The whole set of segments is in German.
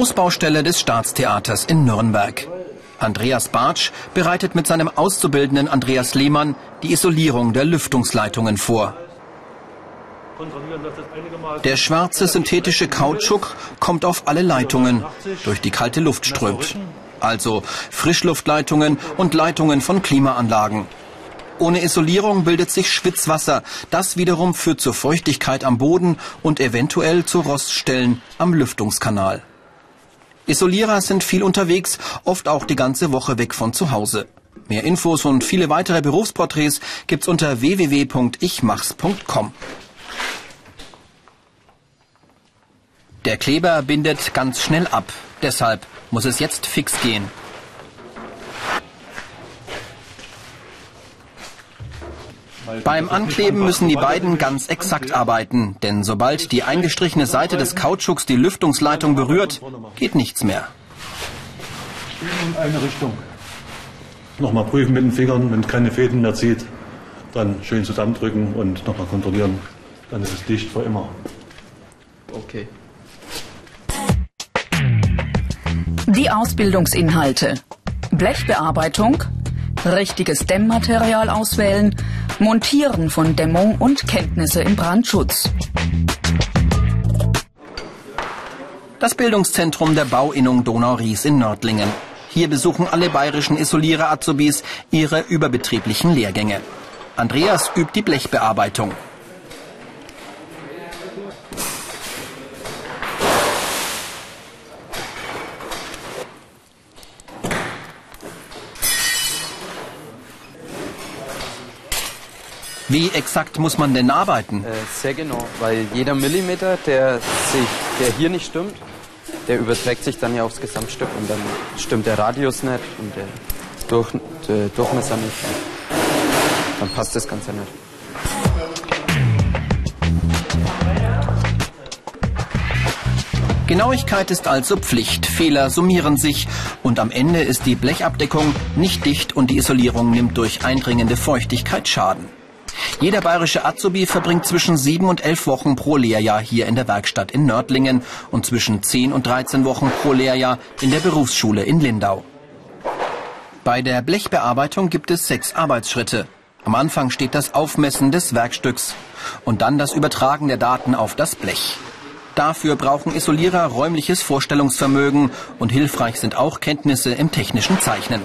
Großbaustelle des Staatstheaters in Nürnberg. Andreas Bartsch bereitet mit seinem Auszubildenden Andreas Lehmann die Isolierung der Lüftungsleitungen vor. Der schwarze synthetische Kautschuk kommt auf alle Leitungen, durch die kalte Luft strömt. Also Frischluftleitungen und Leitungen von Klimaanlagen. Ohne Isolierung bildet sich Schwitzwasser. Das wiederum führt zur Feuchtigkeit am Boden und eventuell zu Roststellen am Lüftungskanal. Isolierer sind viel unterwegs, oft auch die ganze Woche weg von zu Hause. Mehr Infos und viele weitere Berufsporträts gibt's unter www.ichmachs.com. Der Kleber bindet ganz schnell ab. Deshalb muss es jetzt fix gehen. Beim Ankleben müssen die beiden ganz exakt arbeiten, denn sobald die eingestrichene Seite des Kautschuks die Lüftungsleitung berührt, geht nichts mehr. In eine Richtung. Nochmal prüfen mit den Fingern, wenn keine Fäden mehr zieht, dann schön zusammendrücken und nochmal kontrollieren. Dann ist es dicht für immer. Okay. Die Ausbildungsinhalte. Blechbearbeitung, richtiges Dämmmaterial auswählen, Montieren von Dämmung und Kenntnisse im Brandschutz. Das Bildungszentrum der Bauinnung Donau-Ries in Nördlingen. Hier besuchen alle bayerischen Isolierer-Azubis ihre überbetrieblichen Lehrgänge. Andreas übt die Blechbearbeitung. Wie exakt muss man denn arbeiten? Äh, sehr genau, weil jeder Millimeter, der, sich, der hier nicht stimmt, der überträgt sich dann ja aufs Gesamtstück und dann stimmt der Radius nicht und der, Durch, der Durchmesser nicht. Dann passt das Ganze nicht. Genauigkeit ist also Pflicht, Fehler summieren sich und am Ende ist die Blechabdeckung nicht dicht und die Isolierung nimmt durch eindringende Feuchtigkeit Schaden. Jeder bayerische Azubi verbringt zwischen sieben und elf Wochen pro Lehrjahr hier in der Werkstatt in Nördlingen und zwischen zehn und 13 Wochen pro Lehrjahr in der Berufsschule in Lindau. Bei der Blechbearbeitung gibt es sechs Arbeitsschritte. Am Anfang steht das Aufmessen des Werkstücks und dann das Übertragen der Daten auf das Blech. Dafür brauchen Isolierer räumliches Vorstellungsvermögen und hilfreich sind auch Kenntnisse im technischen Zeichnen.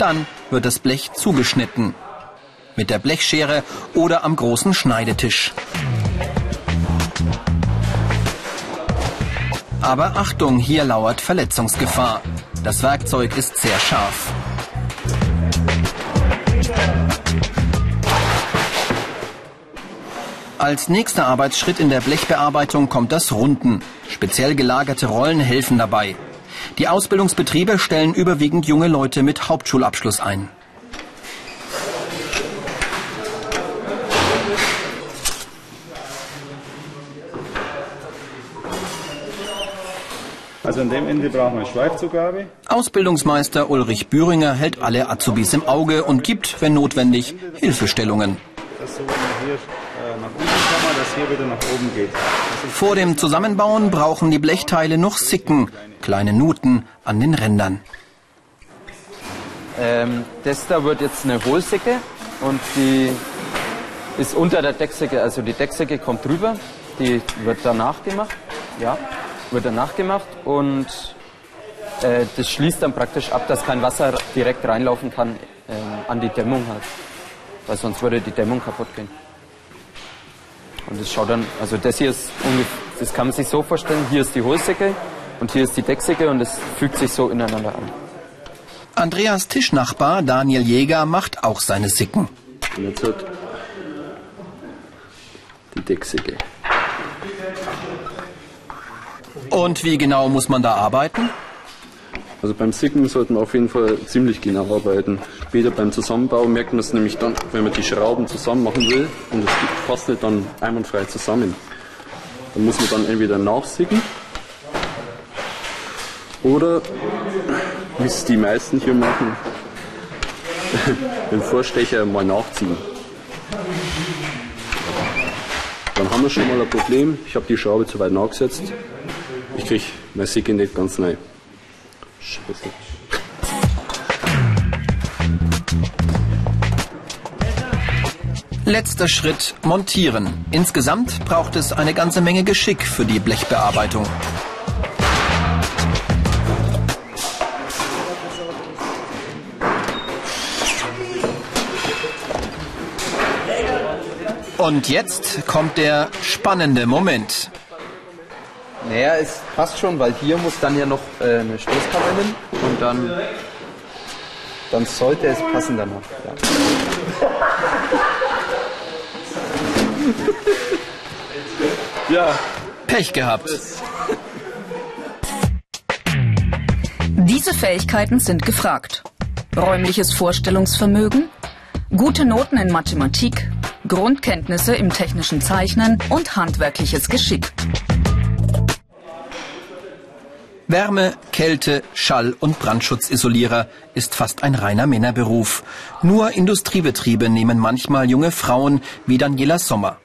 Dann wird das Blech zugeschnitten. Mit der Blechschere oder am großen Schneidetisch. Aber Achtung, hier lauert Verletzungsgefahr. Das Werkzeug ist sehr scharf. Als nächster Arbeitsschritt in der Blechbearbeitung kommt das Runden. Speziell gelagerte Rollen helfen dabei. Die Ausbildungsbetriebe stellen überwiegend junge Leute mit Hauptschulabschluss ein. Also an dem Ende brauchen wir Schweifzugabe. Ausbildungsmeister Ulrich Büringer hält alle Azubis im Auge und gibt, wenn notwendig, Hilfestellungen. Das so, wenn wir hier äh, nach dass hier wieder nach oben geht. Vor dem Zusammenbauen brauchen die Blechteile noch Sicken, kleine Nuten an den Rändern. Ähm, das da wird jetzt eine Hohlsicke und die ist unter der Decksicke, also die Decksicke kommt drüber, die wird danach gemacht, ja, wird danach gemacht und äh, das schließt dann praktisch ab, dass kein Wasser direkt reinlaufen kann äh, an die Dämmung halt, weil sonst würde die Dämmung kaputt gehen. Und das schaut dann, also das hier ist ungefähr, das kann man sich so vorstellen, hier ist die Hohlsäcke und hier ist die Decksäcke und es fügt sich so ineinander an. Andreas Tischnachbar Daniel Jäger macht auch seine Sicken. Und jetzt hat die Decksäcke. Und wie genau muss man da arbeiten? Also beim Sicken sollte man auf jeden Fall ziemlich genau arbeiten. Später beim Zusammenbau merkt man es nämlich dann, wenn man die Schrauben zusammen machen will und es passt nicht dann einwandfrei zusammen. Dann muss man dann entweder nachsicken oder, wie es die meisten hier machen, den Vorstecher mal nachziehen. haben wir schon mal ein Problem. Ich habe die Schraube zu weit nachgesetzt. Ich kriege mein Säcke nicht ganz neu. Scheiße. Letzter Schritt, montieren. Insgesamt braucht es eine ganze Menge Geschick für die Blechbearbeitung. Und jetzt kommt der spannende Moment. Naja, es passt schon, weil hier muss dann ja noch äh, eine Stoßkappe hin und dann, dann sollte es passen danach. Ja. Ja, Pech gehabt. Diese Fähigkeiten sind gefragt. Räumliches Vorstellungsvermögen, gute Noten in Mathematik, Grundkenntnisse im technischen Zeichnen und handwerkliches Geschick. Wärme, Kälte, Schall- und Brandschutzisolierer ist fast ein reiner Männerberuf. Nur Industriebetriebe nehmen manchmal junge Frauen wie Daniela Sommer.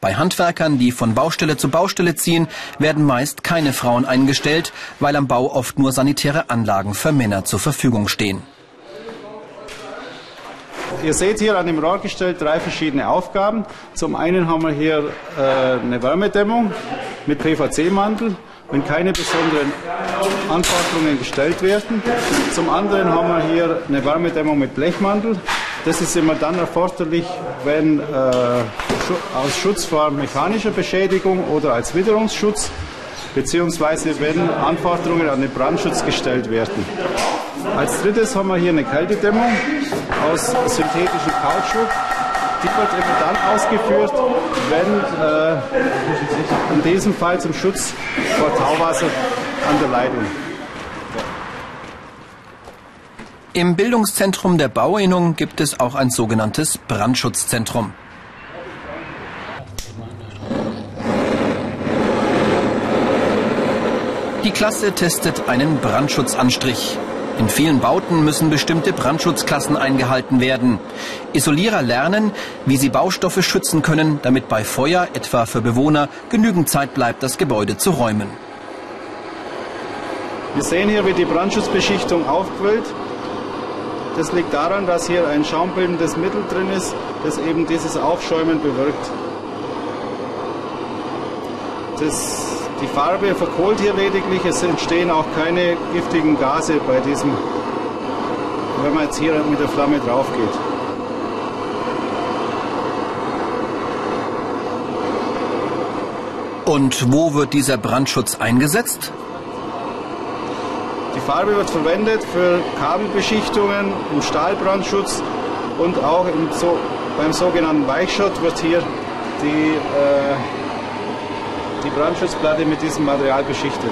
Bei Handwerkern, die von Baustelle zu Baustelle ziehen, werden meist keine Frauen eingestellt, weil am Bau oft nur sanitäre Anlagen für Männer zur Verfügung stehen. Ihr seht hier an dem Rohrgestell drei verschiedene Aufgaben. Zum einen haben wir hier äh, eine Wärmedämmung mit PVC-Mantel, wenn keine besonderen Anforderungen gestellt werden. Zum anderen haben wir hier eine Wärmedämmung mit Blechmantel. Das ist immer dann erforderlich, wenn äh, aus Schutz vor mechanischer Beschädigung oder als Witterungsschutz beziehungsweise wenn Anforderungen an den Brandschutz gestellt werden. Als drittes haben wir hier eine Kältedämmung aus synthetischem Kautschuk. Die wird immer dann ausgeführt, wenn äh, in diesem Fall zum Schutz vor Tauwasser an der Leitung. Im Bildungszentrum der Bauinnung gibt es auch ein sogenanntes Brandschutzzentrum. Die Klasse testet einen Brandschutzanstrich. In vielen Bauten müssen bestimmte Brandschutzklassen eingehalten werden. Isolierer lernen, wie sie Baustoffe schützen können, damit bei Feuer, etwa für Bewohner, genügend Zeit bleibt, das Gebäude zu räumen. Wir sehen hier, wie die Brandschutzbeschichtung aufquillt. Das liegt daran, dass hier ein schaumbildendes Mittel drin ist, das eben dieses Aufschäumen bewirkt. Das, die Farbe verkohlt hier lediglich, es entstehen auch keine giftigen Gase bei diesem, wenn man jetzt hier mit der Flamme drauf geht. Und wo wird dieser Brandschutz eingesetzt? Die Farbe wird verwendet für Kabelbeschichtungen, im Stahlbrandschutz und auch so, beim sogenannten Weichschott wird hier die, äh, die Brandschutzplatte mit diesem Material beschichtet.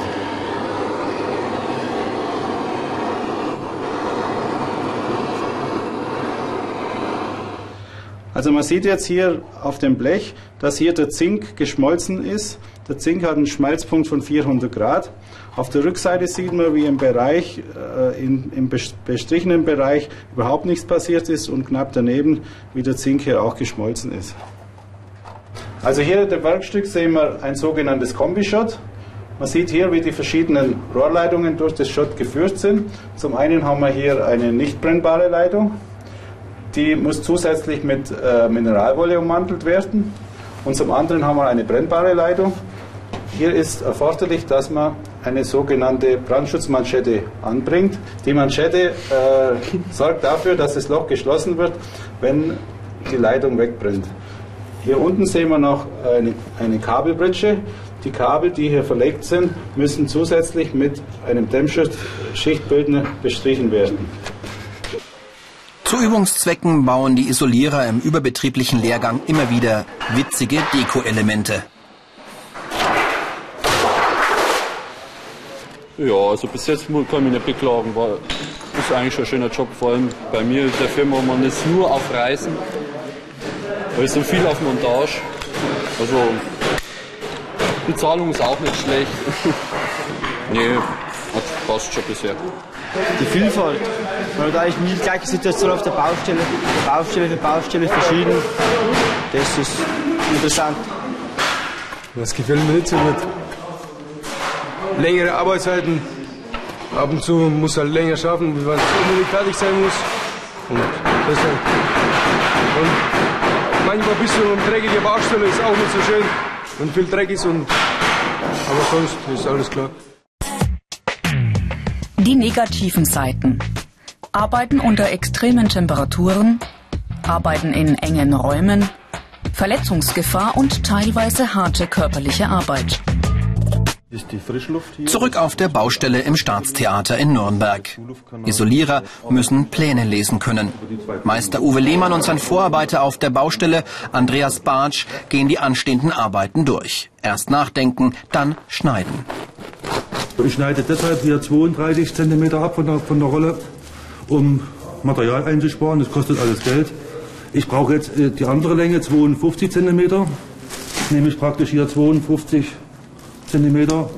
Also man sieht jetzt hier auf dem Blech, dass hier der Zink geschmolzen ist. Der Zink hat einen Schmelzpunkt von 400 Grad. Auf der Rückseite sieht man, wie im Bereich, äh, in, im bes- bestrichenen Bereich überhaupt nichts passiert ist und knapp daneben, wie der Zink hier auch geschmolzen ist. Also hier in dem Werkstück sehen wir ein sogenanntes Kombischott. Man sieht hier, wie die verschiedenen Rohrleitungen durch das Schott geführt sind. Zum einen haben wir hier eine nicht brennbare Leitung. Die muss zusätzlich mit äh, Mineralwolle ummantelt werden. Und zum anderen haben wir eine brennbare Leitung. Hier ist erforderlich, dass man eine sogenannte Brandschutzmanschette anbringt. Die Manschette äh, sorgt dafür, dass das Loch geschlossen wird, wenn die Leitung wegbrennt. Hier unten sehen wir noch eine, eine Kabelbritsche. Die Kabel, die hier verlegt sind, müssen zusätzlich mit einem Dämmschichtbildner bestrichen werden. Zu Übungszwecken bauen die Isolierer im überbetrieblichen Lehrgang immer wieder witzige Deko-Elemente. Ja, also bis jetzt kann ich mich nicht beklagen. War, ist eigentlich schon ein schöner Job, vor allem bei mir in der Firma. Man ist nur auf Reisen. Da ist so viel auf Montage. Also, Bezahlung ist auch nicht schlecht. nee, hat passt schon bisher. die Vielfalt. Man hat eigentlich nie die gleiche Situation auf der Baustelle. Baustelle für Baustelle verschieden. Das ist interessant. Das gefällt mir nicht so gut. Längere Arbeitszeiten. Ab und zu muss er länger schaffen, weil es unbedingt fertig sein muss. Und deshalb. Und manchmal ein bisschen dreckige Baustelle ist auch nicht so schön, wenn viel Dreck ist. Und, aber sonst ist alles klar. Die negativen Seiten. Arbeiten unter extremen Temperaturen, Arbeiten in engen Räumen, Verletzungsgefahr und teilweise harte körperliche Arbeit. Zurück auf der Baustelle im Staatstheater in Nürnberg. Isolierer müssen Pläne lesen können. Meister Uwe Lehmann und sein Vorarbeiter auf der Baustelle, Andreas Bartsch, gehen die anstehenden Arbeiten durch. Erst nachdenken, dann schneiden. Ich schneide deshalb hier 32 cm ab von der, von der Rolle, um Material einzusparen. Das kostet alles Geld. Ich brauche jetzt äh, die andere Länge, 52 cm. Nehme ich praktisch hier 52 cm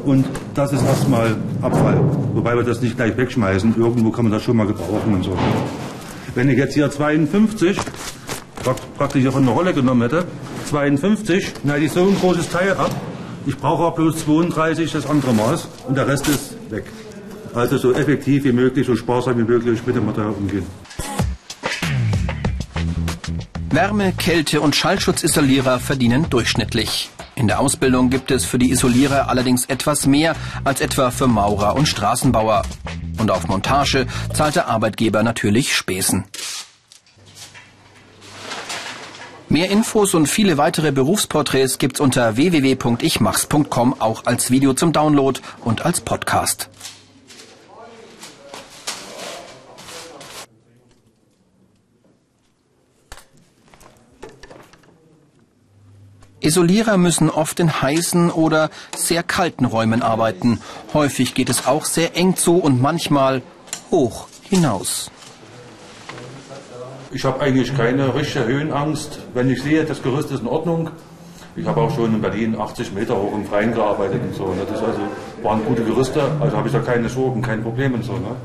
und das ist erstmal Abfall. Wobei wir das nicht gleich wegschmeißen. Irgendwo kann man das schon mal gebrauchen und so. Wenn ich jetzt hier 52 praktisch hier von der Rolle genommen hätte, 52, schneide ich so ein großes Teil ab. Ich brauche auch bloß 32 das andere Maß und der Rest ist weg. Also so effektiv wie möglich, so sparsam wie möglich mit dem Material umgehen. Wärme, Kälte und Schallschutzisolierer verdienen durchschnittlich. In der Ausbildung gibt es für die Isolierer allerdings etwas mehr als etwa für Maurer und Straßenbauer. Und auf Montage zahlt der Arbeitgeber natürlich Späßen. Mehr Infos und viele weitere Berufsporträts gibt's unter www.ichmachs.com auch als Video zum Download und als Podcast. Isolierer müssen oft in heißen oder sehr kalten Räumen arbeiten. Häufig geht es auch sehr eng zu und manchmal hoch hinaus. Ich habe eigentlich keine richtige Höhenangst. Wenn ich sehe, das Gerüst ist in Ordnung. Ich habe auch schon in Berlin 80 Meter hoch im Freien gearbeitet und so. Das ist also, waren gute Gerüste, also habe ich da keine Sorgen, kein Problem und so. Ne?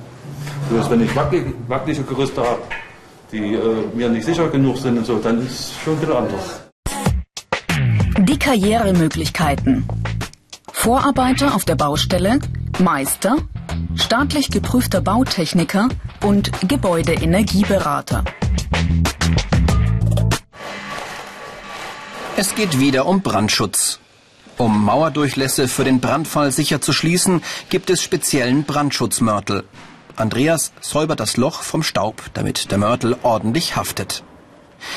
Bloß wenn ich wackelige, wackelige Gerüste habe, die äh, mir nicht sicher genug sind und so, dann ist es schon wieder anders. Die Karrieremöglichkeiten. Vorarbeiter auf der Baustelle, Meister, staatlich geprüfter Bautechniker und Gebäudeenergieberater. Es geht wieder um Brandschutz. Um Mauerdurchlässe für den Brandfall sicher zu schließen, gibt es speziellen Brandschutzmörtel. Andreas säubert das Loch vom Staub, damit der Mörtel ordentlich haftet.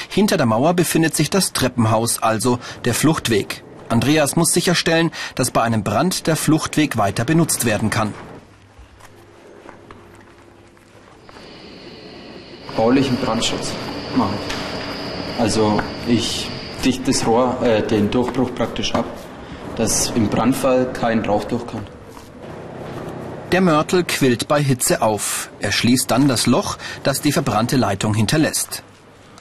Hinter der Mauer befindet sich das Treppenhaus, also der Fluchtweg. Andreas muss sicherstellen, dass bei einem Brand der Fluchtweg weiter benutzt werden kann. Baulichen Brandschutz mache ich. Also ich dichte das Rohr, äh, den Durchbruch praktisch ab, dass im Brandfall kein Rauch durch kann. Der Mörtel quillt bei Hitze auf. Er schließt dann das Loch, das die verbrannte Leitung hinterlässt.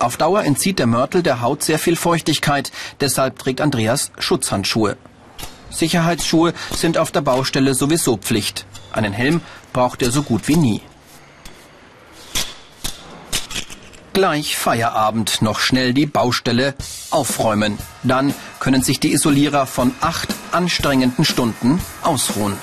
Auf Dauer entzieht der Mörtel der Haut sehr viel Feuchtigkeit, deshalb trägt Andreas Schutzhandschuhe. Sicherheitsschuhe sind auf der Baustelle sowieso Pflicht. Einen Helm braucht er so gut wie nie. Gleich Feierabend, noch schnell die Baustelle aufräumen. Dann können sich die Isolierer von acht anstrengenden Stunden ausruhen.